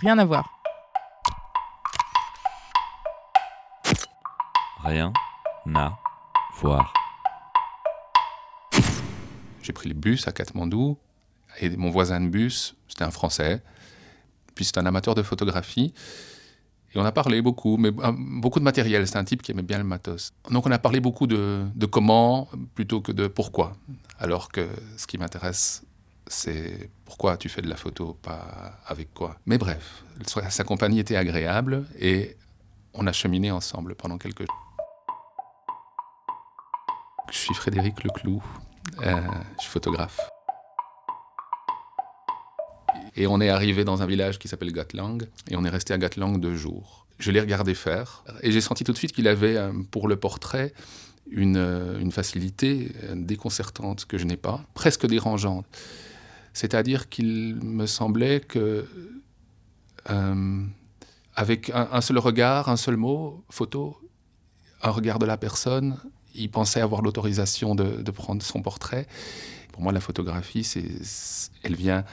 Rien à voir. Rien à voir. J'ai pris le bus à Katmandou et mon voisin de bus, c'était un Français, puis c'est un amateur de photographie. Et on a parlé beaucoup, mais euh, beaucoup de matériel. C'est un type qui aimait bien le matos. Donc on a parlé beaucoup de, de comment plutôt que de pourquoi. Alors que ce qui m'intéresse, c'est pourquoi tu fais de la photo, pas avec quoi. Mais bref, sa compagnie était agréable et on a cheminé ensemble pendant quelques. Je suis Frédéric Leclou, euh, je suis photographe. Et on est arrivé dans un village qui s'appelle Gatlang, et on est resté à Gatlang deux jours. Je l'ai regardé faire, et j'ai senti tout de suite qu'il avait, euh, pour le portrait, une, euh, une facilité déconcertante que je n'ai pas, presque dérangeante. C'est-à-dire qu'il me semblait que, euh, avec un, seul regard, un seul mot, photo, un regard de la personne, il pensait avoir l'autorisation de, de, prendre son portrait. Pour moi, la photographie, c'est, elle vient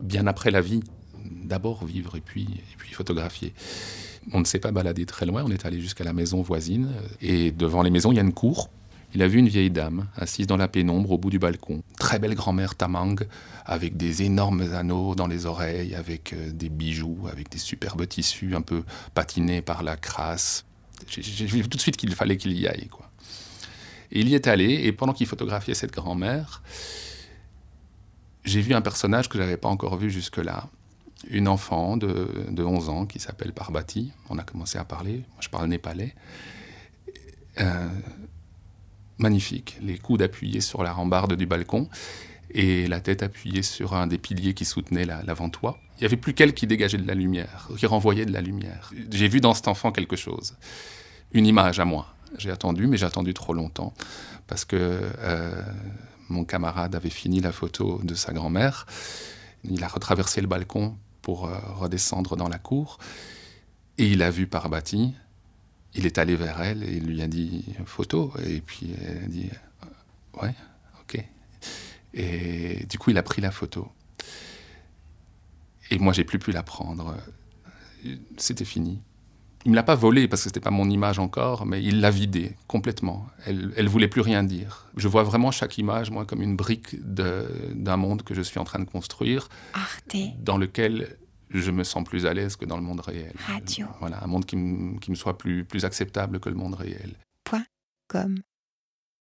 bien après la vie. D'abord vivre et puis, et puis photographier. On ne s'est pas baladé très loin, on est allé jusqu'à la maison voisine. Et devant les maisons, il y a une cour. Il a vu une vieille dame assise dans la pénombre au bout du balcon. Très belle grand-mère tamang, avec des énormes anneaux dans les oreilles, avec euh, des bijoux, avec des superbes tissus un peu patinés par la crasse. J'ai vu tout de suite qu'il fallait qu'il y aille. Quoi. Et il y est allé, et pendant qu'il photographiait cette grand-mère, j'ai vu un personnage que je n'avais pas encore vu jusque-là. Une enfant de, de 11 ans qui s'appelle Parbati. On a commencé à parler. Moi, je parle népalais. Euh, magnifique. Les coudes appuyés sur la rambarde du balcon et la tête appuyée sur un des piliers qui soutenait l'avant-toit. La, Il n'y avait plus qu'elle qui dégageait de la lumière, qui renvoyait de la lumière. J'ai vu dans cet enfant quelque chose. Une image à moi. J'ai attendu, mais j'ai attendu trop longtemps parce que euh, mon camarade avait fini la photo de sa grand-mère. Il a retraversé le balcon pour euh, redescendre dans la cour. Et il a vu Parbati. Il est allé vers elle et il lui a dit photo. Et puis elle a dit ouais, ok. Et du coup, il a pris la photo. Et moi, j'ai plus pu la prendre. C'était fini. Il me l'a pas volée parce que c'était pas mon image encore, mais il l'a vidée complètement. Elle, elle voulait plus rien dire. Je vois vraiment chaque image, moi, comme une brique d'un monde que je suis en train de construire, Arte. dans lequel je me sens plus à l'aise que dans le monde réel. Radio. Voilà, un monde qui, qui me soit plus, plus acceptable que le monde réel. Point com.